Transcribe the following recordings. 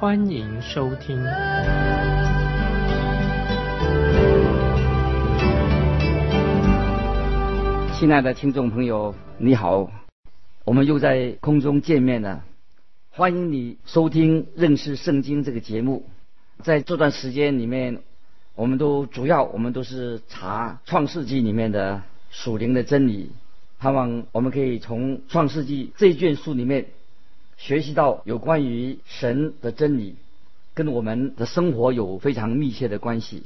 欢迎收听。亲爱的听众朋友，你好，我们又在空中见面了。欢迎你收听认识圣经这个节目。在这段时间里面，我们都主要我们都是查创世纪里面的属灵的真理，盼望我们可以从创世纪这卷书里面学习到有关于神的真理，跟我们的生活有非常密切的关系。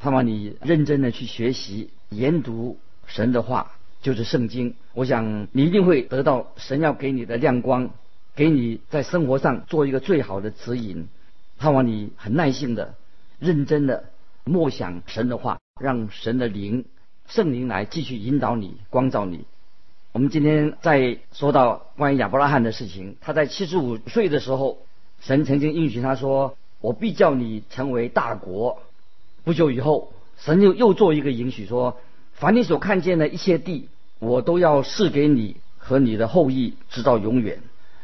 盼望你认真的去学习研读神的话，就是圣经。我想你一定会得到神要给你的亮光。给你在生活上做一个最好的指引，盼望你很耐心的、认真的默想神的话，让神的灵、圣灵来继续引导你、光照你。我们今天在说到关于亚伯拉罕的事情，他在七十五岁的时候，神曾经应许他说：“我必叫你成为大国。”不久以后，神又又做一个允许说：“凡你所看见的一切地，我都要赐给你和你的后裔，直到永远。”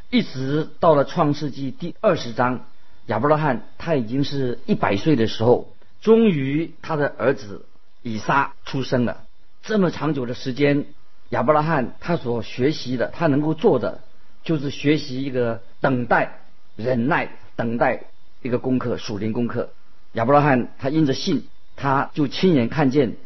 一直到了创世纪第二十章，亚伯拉罕他已经是一百岁的时候，终于他的儿子以撒出生了。这么长久的时间，亚伯拉罕他所学习的，他能够做的，就是学习一个等待、忍耐、等待一个功课，属灵功课。亚伯拉罕他因着信，他就亲眼看见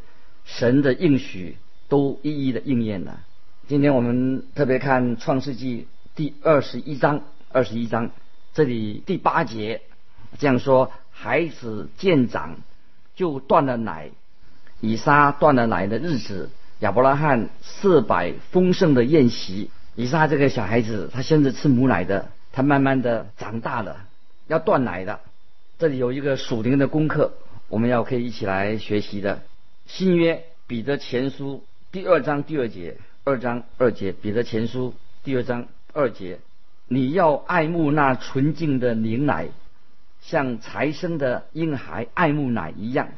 神的应许都一一的应验了。今天我们特别看创世纪。第二十一章，二十一章，这里第八节这样说：孩子渐长，就断了奶。以撒断了奶的日子，亚伯拉罕设摆丰盛的宴席。以撒这个小孩子，他现在吃母奶的，他慢慢的长大了，要断奶的。这里有一个属灵的功课，我们要可以一起来学习的。新约彼得前书第二章第二节，二章二节，彼得前书第二章。二节，你要爱慕那纯净的灵奶，像才生的婴孩爱慕奶一样，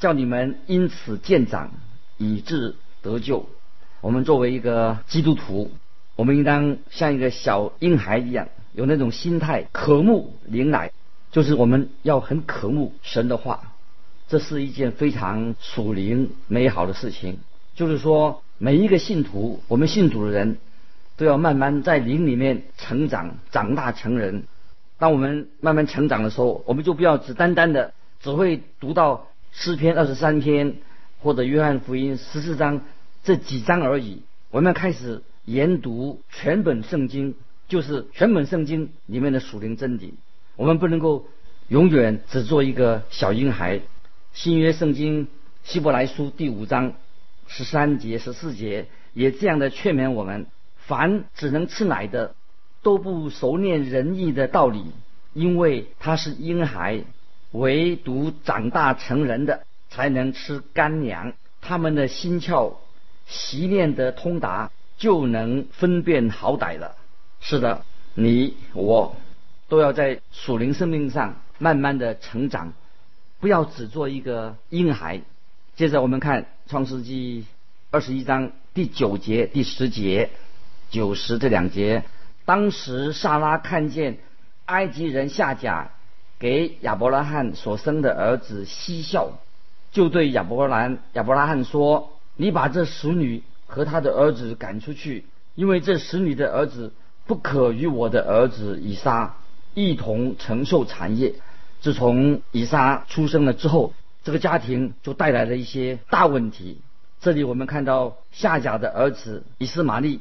叫你们因此渐长，以致得救。我们作为一个基督徒，我们应当像一个小婴孩一样，有那种心态，渴慕灵奶，就是我们要很渴慕神的话。这是一件非常属灵美好的事情。就是说，每一个信徒，我们信主的人。都要慢慢在灵里面成长，长大成人。当我们慢慢成长的时候，我们就不要只单单的只会读到诗篇二十三篇或者约翰福音十四章这几章而已。我们要开始研读全本圣经，就是全本圣经里面的属灵真理。我们不能够永远只做一个小婴孩。新约圣经希伯来书第五章十三节十四节也这样的劝勉我们。凡只能吃奶的，都不熟练仁义的道理，因为他是婴孩；唯独长大成人的，才能吃干粮。他们的心窍习练得通达，就能分辨好歹了。是的，你我都要在属灵生命上慢慢的成长，不要只做一个婴孩。接着我们看创世纪二十一章第九节、第十节。九十这两节，当时萨拉看见埃及人夏甲给亚伯拉罕所生的儿子嬉笑，就对亚伯兰亚伯拉罕说：“你把这使女和他的儿子赶出去，因为这使女的儿子不可与我的儿子以撒一同承受产业。”自从以撒出生了之后，这个家庭就带来了一些大问题。这里我们看到夏甲的儿子以斯玛利。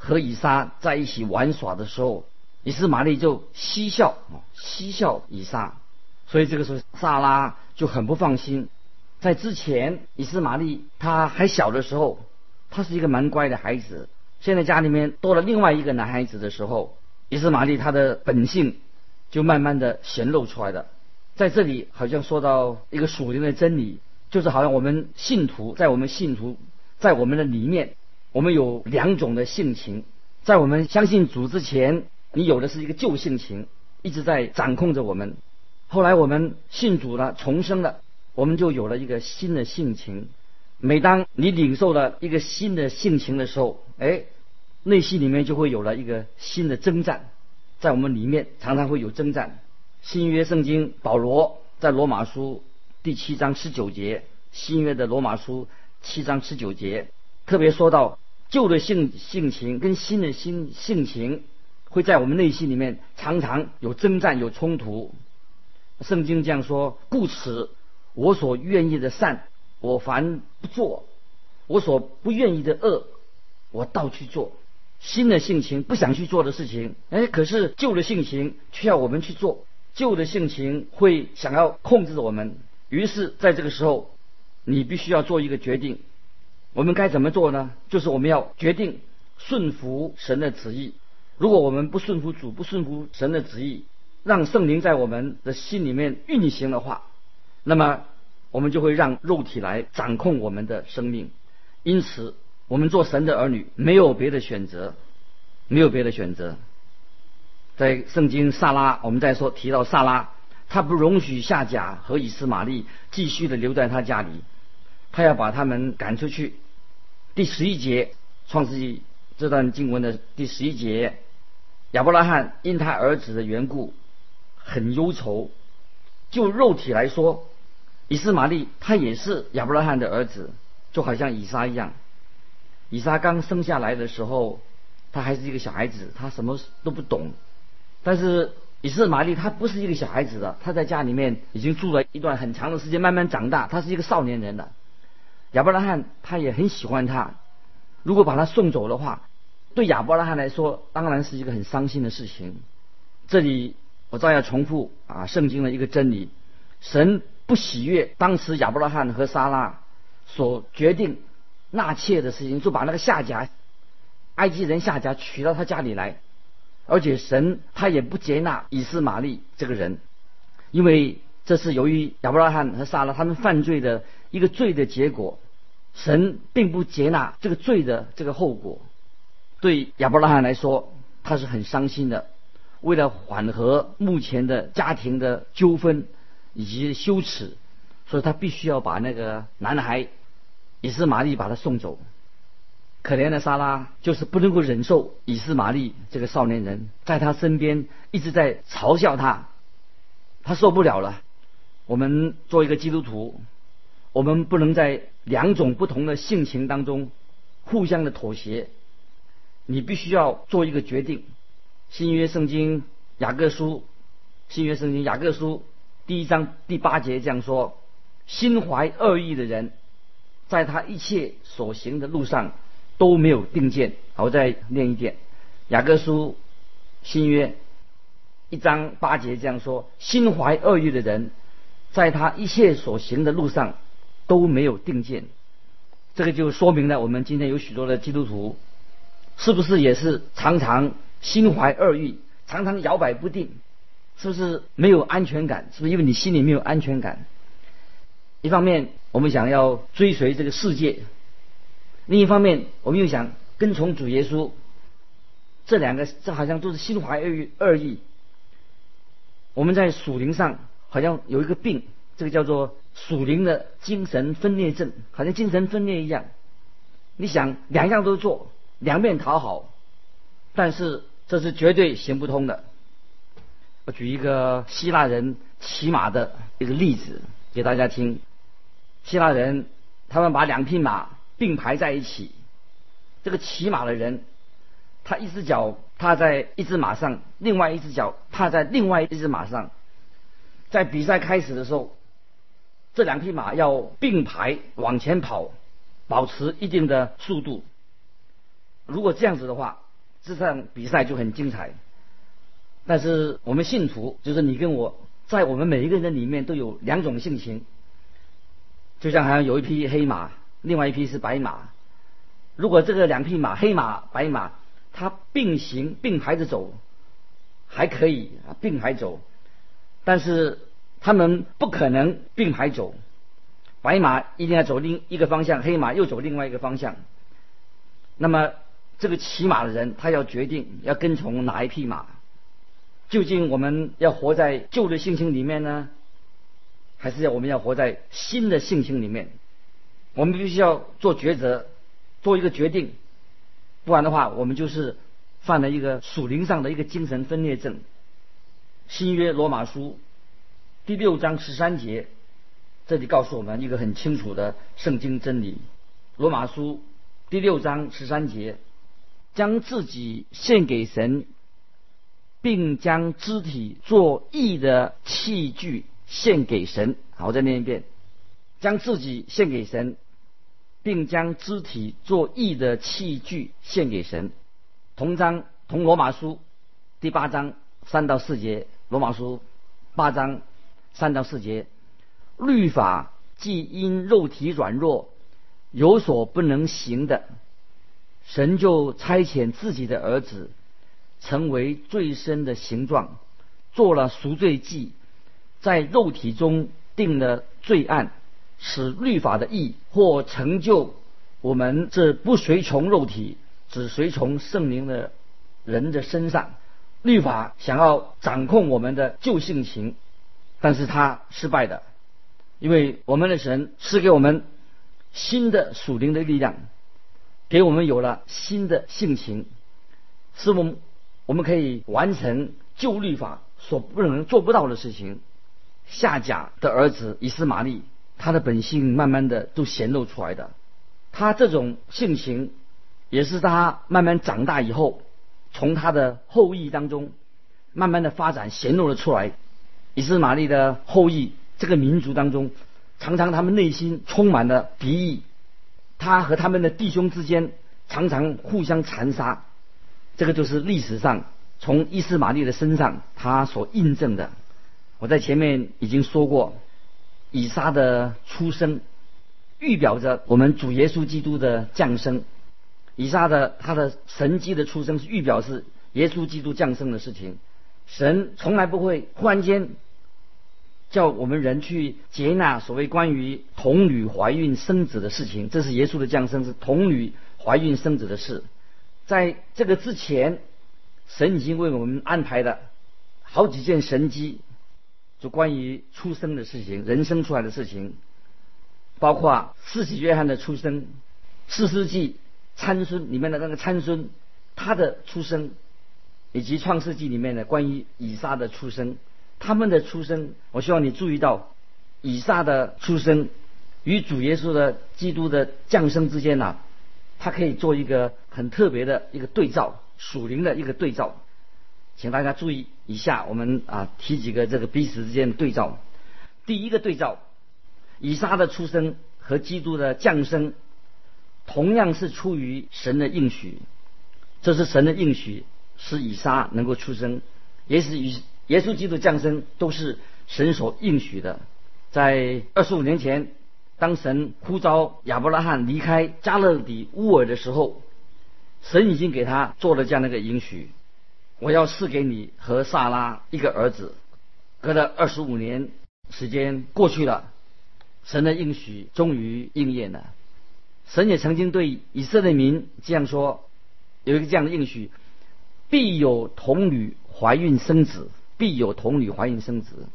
和以撒在一起玩耍的时候，以斯玛利就嬉笑啊，嬉笑以撒。所以这个时候，萨拉就很不放心。在之前，以斯玛利他还小的时候，他是一个蛮乖的孩子。现在家里面多了另外一个男孩子的时候，以斯玛利他的本性就慢慢的显露出来了。在这里好像说到一个属灵的真理，就是好像我们信徒在我们信徒在我们的里面，我们有两种的性情。在我们相信主之前，你有的是一个旧性情，一直在掌控着我们。后来我们信主了，重生了，我们就有了一个新的性情。每当你领受了一个新的性情的时候，哎，内心里面就会有了一个新的征战，在我们里面常常会有征战。新约圣经保罗在罗马书第七章十九节，新约的罗马书七章十九节特别说到旧的性性情跟新的新性情会在我们内心里面常常有征战有冲突。圣经这样说：故此，我所愿意的善，我凡不做；我所不愿意的恶，我倒去做。新的性情不想去做的事情，哎，可是旧的性情却要我们去做。旧的性情会想要控制我们，于是在这个时候，你必须要做一个决定。我们该怎么做呢？就是我们要决定顺服神的旨意。如果我们不顺服主，不顺服神的旨意，让圣灵在我们的心里面运行的话，那么我们就会让肉体来掌控我们的生命。因此，我们做神的儿女没有别的选择，没有别的选择。在圣经萨拉，我们再说提到萨拉，他不容许夏甲和以斯玛利继续的留在他家里，他要把他们赶出去。第十一节，创世纪这段经文的第十一节，亚伯拉罕因他儿子的缘故很忧愁。就肉体来说，以斯玛利他也是亚伯拉罕的儿子，就好像以撒一样。以撒刚生下来的时候，他还是一个小孩子，他什么都不懂。但是以斯玛利他不是一个小孩子的，他在家里面已经住了一段很长的时间，慢慢长大，他是一个少年人了。亚伯拉罕他也很喜欢他，如果把他送走的话，对亚伯拉罕来说当然是一个很伤心的事情。这里我照样重复啊，圣经的一个真理：神不喜悦当时亚伯拉罕和撒拉所决定纳妾的事情，就把那个夏甲，埃及人夏甲娶到他家里来。而且神他也不接纳以斯玛利这个人，因为这是由于亚伯拉罕和撒拉他们犯罪的一个罪的结果，神并不接纳这个罪的这个后果。对亚伯拉罕来说，他是很伤心的。为了缓和目前的家庭的纠纷以及羞耻，所以他必须要把那个男孩以斯玛利把他送走。可怜的莎拉就是不能够忍受以斯玛利这个少年人在他身边一直在嘲笑他，他受不了了。我们做一个基督徒，我们不能在两种不同的性情当中互相的妥协。你必须要做一个决定。新约圣经雅各书，新约圣经雅各书第一章第八节这样说：心怀恶意的人，在他一切所行的路上。都没有定见。好，我再念一遍，《雅各书》新约一章八节这样说：心怀恶意的人，在他一切所行的路上都没有定见。这个就说明了，我们今天有许多的基督徒，是不是也是常常心怀恶意，常常摇摆不定？是不是没有安全感？是不是因为你心里没有安全感？一方面，我们想要追随这个世界。另一方面，我们又想跟从主耶稣，这两个这好像都是心怀恶恶意。我们在属灵上好像有一个病，这个叫做属灵的精神分裂症，好像精神分裂一样。你想两样都做，两面讨好，但是这是绝对行不通的。我举一个希腊人骑马的一个例子给大家听。希腊人他们把两匹马。并排在一起，这个骑马的人，他一只脚踏在一只马上，另外一只脚踏在另外一只马上。在比赛开始的时候，这两匹马要并排往前跑，保持一定的速度。如果这样子的话，这场比赛就很精彩。但是我们信徒，就是你跟我，在我们每一个人里面都有两种性情，就像好像有一匹黑马。另外一匹是白马，如果这个两匹马，黑马、白马，它并行并排着走，还可以并排走。但是他们不可能并排走，白马一定要走另一个方向，黑马又走另外一个方向。那么这个骑马的人，他要决定要跟从哪一匹马？究竟我们要活在旧的性情里面呢，还是要我们要活在新的性情里面？我们必须要做抉择，做一个决定，不然的话，我们就是犯了一个属灵上的一个精神分裂症。新约罗马书第六章十三节，这里告诉我们一个很清楚的圣经真理：罗马书第六章十三节，将自己献给神。并将肢体做义的器具献给神。好，我再念一遍：将自己献给神，并将肢体做义的器具献给神。同章同罗马书第八章三到四节。罗马书八章三到四节，律法既因肉体软弱有所不能行的，神就差遣自己的儿子。成为最深的形状，做了赎罪祭，在肉体中定了罪案，使律法的义或成就我们这不随从肉体，只随从圣灵的人的身上。律法想要掌控我们的旧性情，但是他失败的，因为我们的神赐给我们新的属灵的力量，给我们有了新的性情，使我们。我们可以完成旧律法所不能做不到的事情。夏甲的儿子以斯玛利，他的本性慢慢的都显露出来的。他这种性情，也是他慢慢长大以后，从他的后裔当中，慢慢的发展显露了出来。以斯玛利的后裔这个民族当中，常常他们内心充满了敌意，他和他们的弟兄之间常常互相残杀。这个就是历史上从伊斯玛利的身上他所印证的。我在前面已经说过，以撒的出生预表着我们主耶稣基督的降生。以撒的他的神迹的出生是预表是耶稣基督降生的事情。神从来不会忽然间叫我们人去接纳所谓关于童女怀孕生子的事情。这是耶稣的降生是童女怀孕生子的事。在这个之前，神已经为我们安排了好几件神迹，就关于出生的事情，人生出来的事情，包括四喜约翰的出生，四世纪参孙里面的那个参孙，他的出生，以及创世纪里面的关于以撒的出生，他们的出生，我希望你注意到，以撒的出生与主耶稣的基督的降生之间呐。它可以做一个很特别的一个对照，属灵的一个对照，请大家注意以下，我们啊提几个这个彼此之间的对照。第一个对照，以撒的出生和基督的降生，同样是出于神的应许，这是神的应许，使以撒能够出生，也是与耶稣基督降生都是神所应许的，在二十五年前。当神呼召亚伯拉罕离开加勒底乌尔的时候，神已经给他做了这样的一个应许：我要赐给你和萨拉一个儿子。隔了二十五年时间过去了，神的应许终于应验了。神也曾经对以色列民这样说：有一个这样的应许，必有童女怀孕生子，必有童女怀孕生子。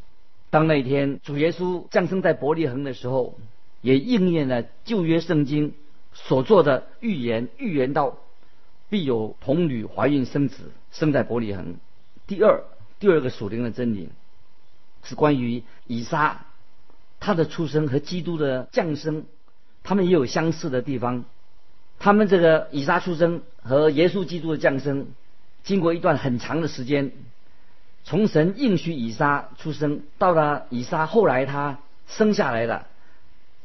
当那一天主耶稣降生在伯利恒的时候。也应验了旧约圣经所做的预言，预言到必有童女怀孕生子，生在伯利恒。第二，第二个属灵的真理是关于以撒，他的出生和基督的降生，他们也有相似的地方。他们这个以撒出生和耶稣基督的降生，经过一段很长的时间，从神应许以撒出生，到了以撒后来他生下来了。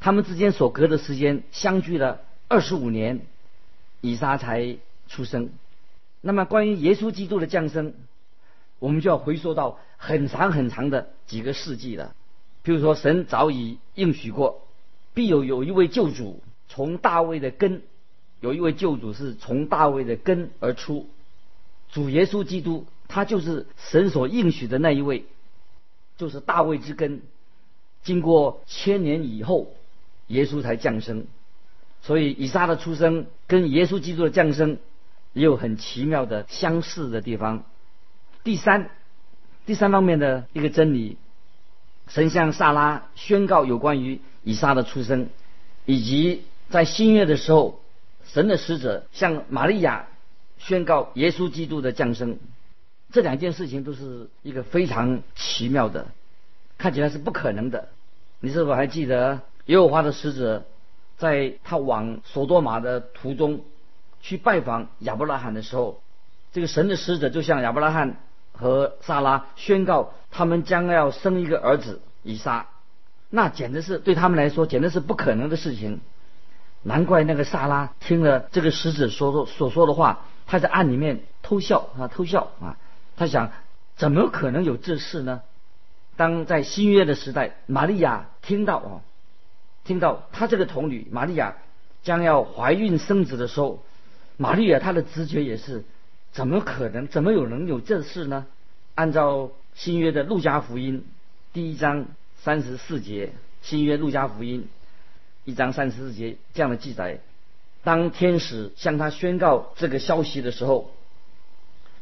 他们之间所隔的时间相距了二十五年，以撒才出生。那么关于耶稣基督的降生，我们就要回溯到很长很长的几个世纪了。比如说，神早已应许过，必有有一位救主从大卫的根，有一位救主是从大卫的根而出。主耶稣基督，他就是神所应许的那一位。就是大卫之根。经过千年以后，耶稣才降生。所以以撒的出生跟耶稣基督的降生也有很奇妙的相似的地方。第三，第三方面的一个真理，神向萨拉宣告有关于以撒的出生，以及在新月的时候，神的使者向玛利亚宣告耶稣基督的降生。这两件事情都是一个非常奇妙的，看起来是不可能的。你是否还记得耶和华的使者？在他往索多玛的途中，去拜访亚伯拉罕的时候，这个神的使者就向亚伯拉罕和撒拉宣告，他们将要生一个儿子以撒。那简直是对他们来说，简直是不可能的事情。难怪那个撒拉听了这个使者所说所说的话，他在暗里面偷笑啊，偷笑啊。他想，怎么可能有这事呢？当在新约的时代，玛利亚听到哦。听到他这个童女玛利亚将要怀孕生子的时候，玛利亚她的直觉也是，怎么可能？怎么有人有这事呢？按照新约的路加福音第一章三十四节，新约路加福音一章三十四节这样的记载：当天使向他宣告这个消息的时候，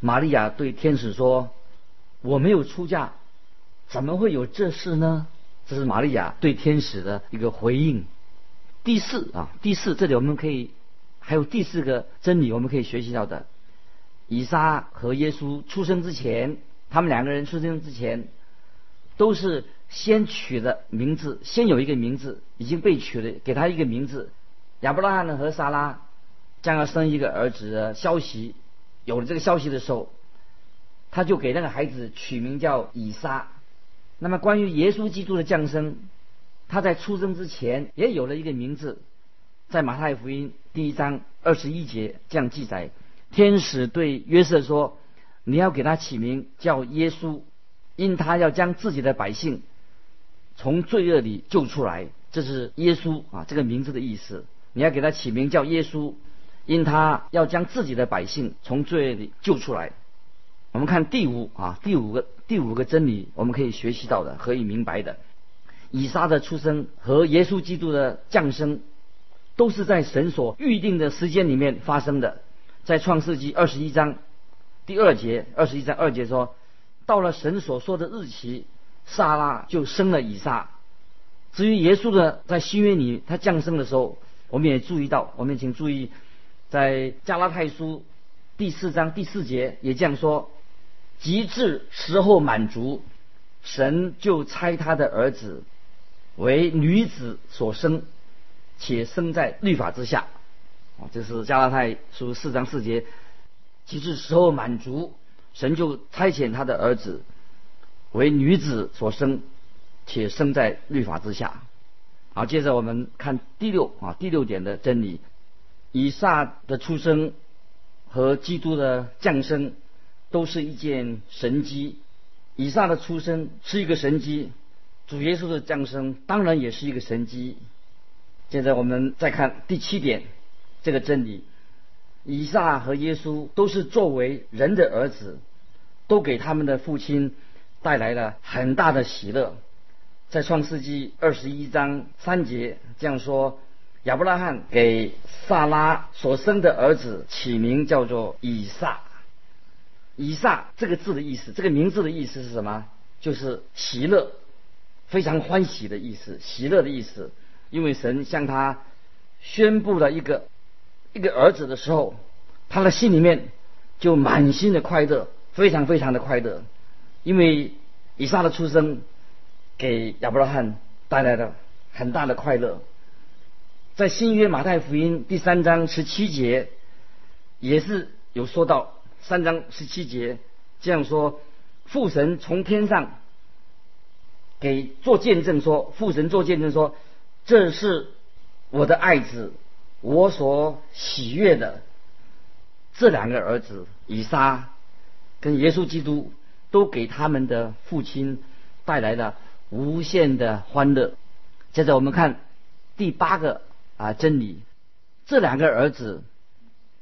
玛利亚对天使说：“我没有出嫁，怎么会有这事呢？”这是玛利亚对天使的一个回应。第四啊，第四，这里我们可以还有第四个真理，我们可以学习到的：以撒和耶稣出生之前，他们两个人出生之前，都是先取的名字，先有一个名字已经被取了，给他一个名字。亚伯拉罕呢和撒拉将要生一个儿子的消息，有了这个消息的时候，他就给那个孩子取名叫以撒。那么，关于耶稣基督的降生，他在出生之前也有了一个名字，在马太福音第一章二十一节这样记载：天使对约瑟说：“你要给他起名叫耶稣，因他要将自己的百姓从罪恶里救出来。”这是耶稣啊这个名字的意思。你要给他起名叫耶稣，因他要将自己的百姓从罪恶里救出来。我们看第五啊，第五个第五个真理，我们可以学习到的，可以明白的。以撒的出生和耶稣基督的降生，都是在神所预定的时间里面发生的。在创世纪二十一章第二节，二十一章二节说，到了神所说的日期，撒拉就生了以撒。至于耶稣的在新约里他降生的时候，我们也注意到，我们请注意，在加拉太书第四章第四节也这样说。极致时候满足，神就差他的儿子为女子所生，且生在律法之下。啊，这是加拉太书四章四节。极致时候满足，神就差遣他的儿子为女子所生，且生在律法之下。好，接着我们看第六啊第六点的真理：以撒的出生和基督的降生。都是一件神机，以撒的出生是一个神机，主耶稣的降生当然也是一个神机。现在我们再看第七点，这个真理：以撒和耶稣都是作为人的儿子，都给他们的父亲带来了很大的喜乐。在创世纪二十一章三节这样说：亚伯拉罕给萨拉所生的儿子起名叫做以撒。以撒这个字的意思，这个名字的意思是什么？就是喜乐，非常欢喜的意思，喜乐的意思。因为神向他宣布了一个一个儿子的时候，他的心里面就满心的快乐，非常非常的快乐。因为以撒的出生给亚伯拉罕带来了很大的快乐。在新约马太福音第三章十七节也是有说到。三章十七节这样说：父神从天上给做见证说，父神做见证说，这是我的爱子，我所喜悦的。这两个儿子以撒跟耶稣基督都给他们的父亲带来了无限的欢乐。接着我们看第八个啊真理，这两个儿子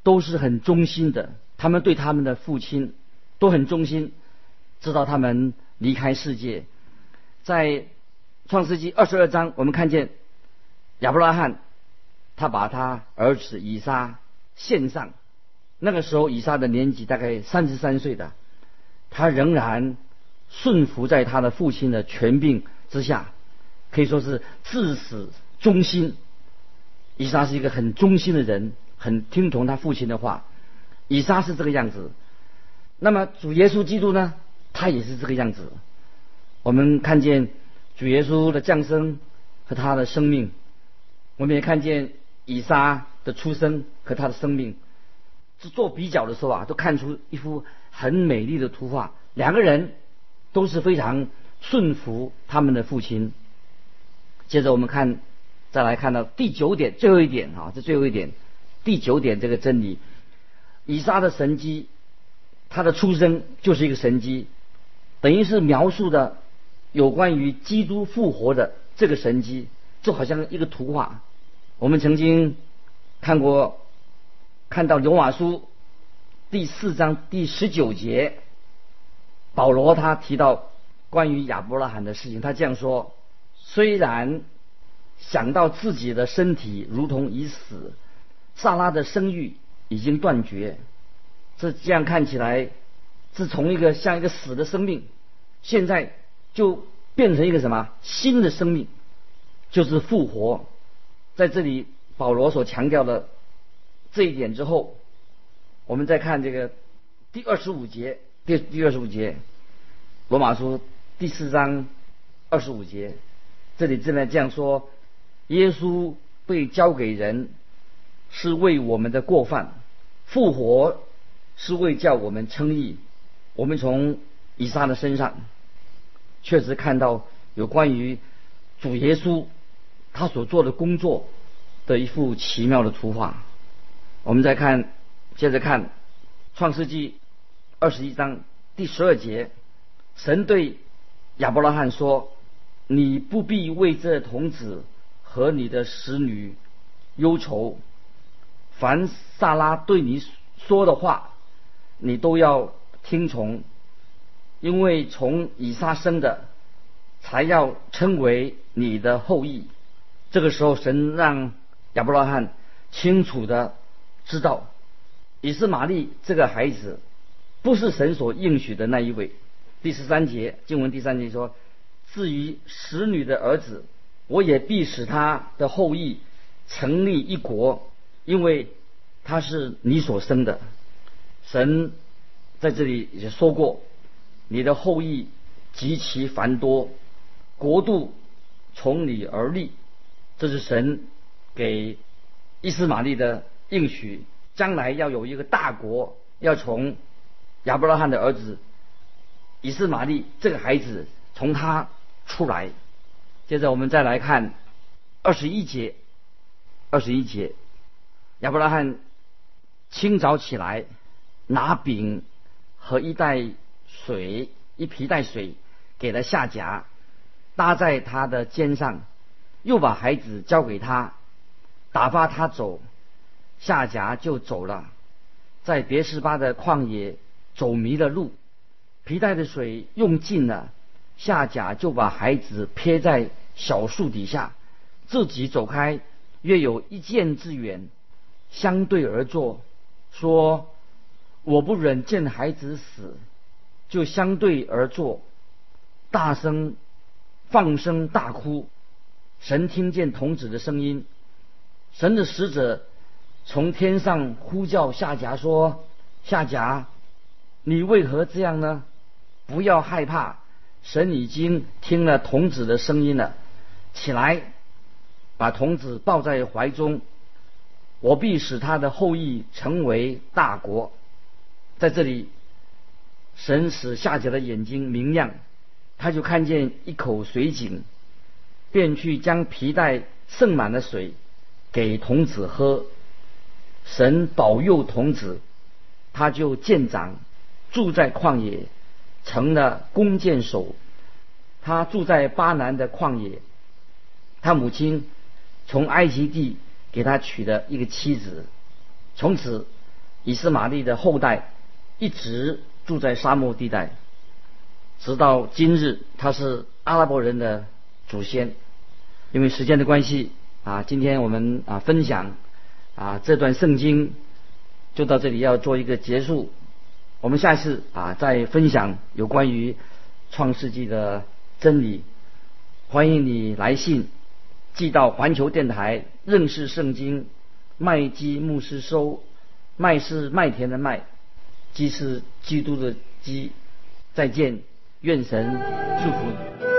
都是很忠心的。他们对他们的父亲都很忠心，直到他们离开世界。在创世纪二十二章，我们看见亚伯拉罕他把他儿子以撒献上。那个时候，以撒的年纪大概三十三岁的，他仍然顺服在他的父亲的权柄之下，可以说是至死忠心。以撒是一个很忠心的人，很听从他父亲的话。以撒是这个样子。那么主耶稣基督呢？他也是这个样子。我们看见主耶稣的降生和他的生命，我们也看见以撒的出生和他的生命。做比较的时候啊，都看出一幅很美丽的图画。两个人都是非常顺服他们的父亲。接着我们看，再来看到第九点，最后一点啊，这最后一点，第九点这个真理，以撒的神机，他的出生就是一个神机，等于是描述的有关于基督复活的这个神机，就好像一个图画。我们曾经看过。看到罗马书第四章第十九节，保罗他提到关于亚伯拉罕的事情，他这样说：虽然想到自己的身体如同已死，萨拉的生育已经断绝，这这样看起来是从一个像一个死的生命，现在就变成一个什么新的生命，就是复活。在这里，保罗所强调的。这一点之后，我们再看这个第二十五节，第第二十五节，罗马书第四章二十五节，这里正在这样说：耶稣被交给人，是为我们的过犯；复活是为叫我们称义。我们从以撒的身上，确实看到有关于主耶稣他所做的工作的一幅奇妙的图画。我们再看，接着看《创世纪》二十一章第十二节，神对亚伯拉罕说：“你不必为这童子和你的使女忧愁，凡萨拉对你说的话，你都要听从，因为从以撒生的，才要称为你的后裔。”这个时候，神让亚伯拉罕清楚的。知道，以斯玛利这个孩子不是神所应许的那一位。第十三节经文第三节说：“至于使女的儿子，我也必使他的后裔成立一国，因为他是你所生的。”神在这里也说过：“你的后裔极其繁多，国度从你而立。”这是神给伊斯玛利的。应许将来要有一个大国，要从亚伯拉罕的儿子以斯玛利这个孩子从他出来。接着我们再来看二十一节，二十一节，亚伯拉罕清早起来，拿饼和一袋水，一皮带水给了夏甲，搭在他的肩上，又把孩子交给他，打发他走。夏甲就走了，在别是巴的旷野走迷了路，皮带的水用尽了，夏甲就把孩子撇在小树底下，自己走开，约有一箭之远，相对而坐，说：“我不忍见孩子死，就相对而坐，大声放声大哭。神听见童子的声音，神的使者。”从天上呼叫夏甲说：“夏甲，你为何这样呢？不要害怕，神已经听了童子的声音了。起来，把童子抱在怀中，我必使他的后裔成为大国。”在这里，神使夏甲的眼睛明亮，他就看见一口水井，便去将皮带盛满了水给童子喝。神保佑童子，他就见长，住在旷野，成了弓箭手。他住在巴南的旷野，他母亲从埃及地给他娶了一个妻子。从此，以斯玛利的后代一直住在沙漠地带。直到今日，他是阿拉伯人的祖先。因为时间的关系啊，今天我们啊分享啊这段圣经就到这里要做一个结束。我们下一次啊再分享有关于创世纪的真理。欢迎你来信寄到环球电台认识圣经麦基牧师收。麦是麦田的麦，基是基督的基。再见，愿神祝福你。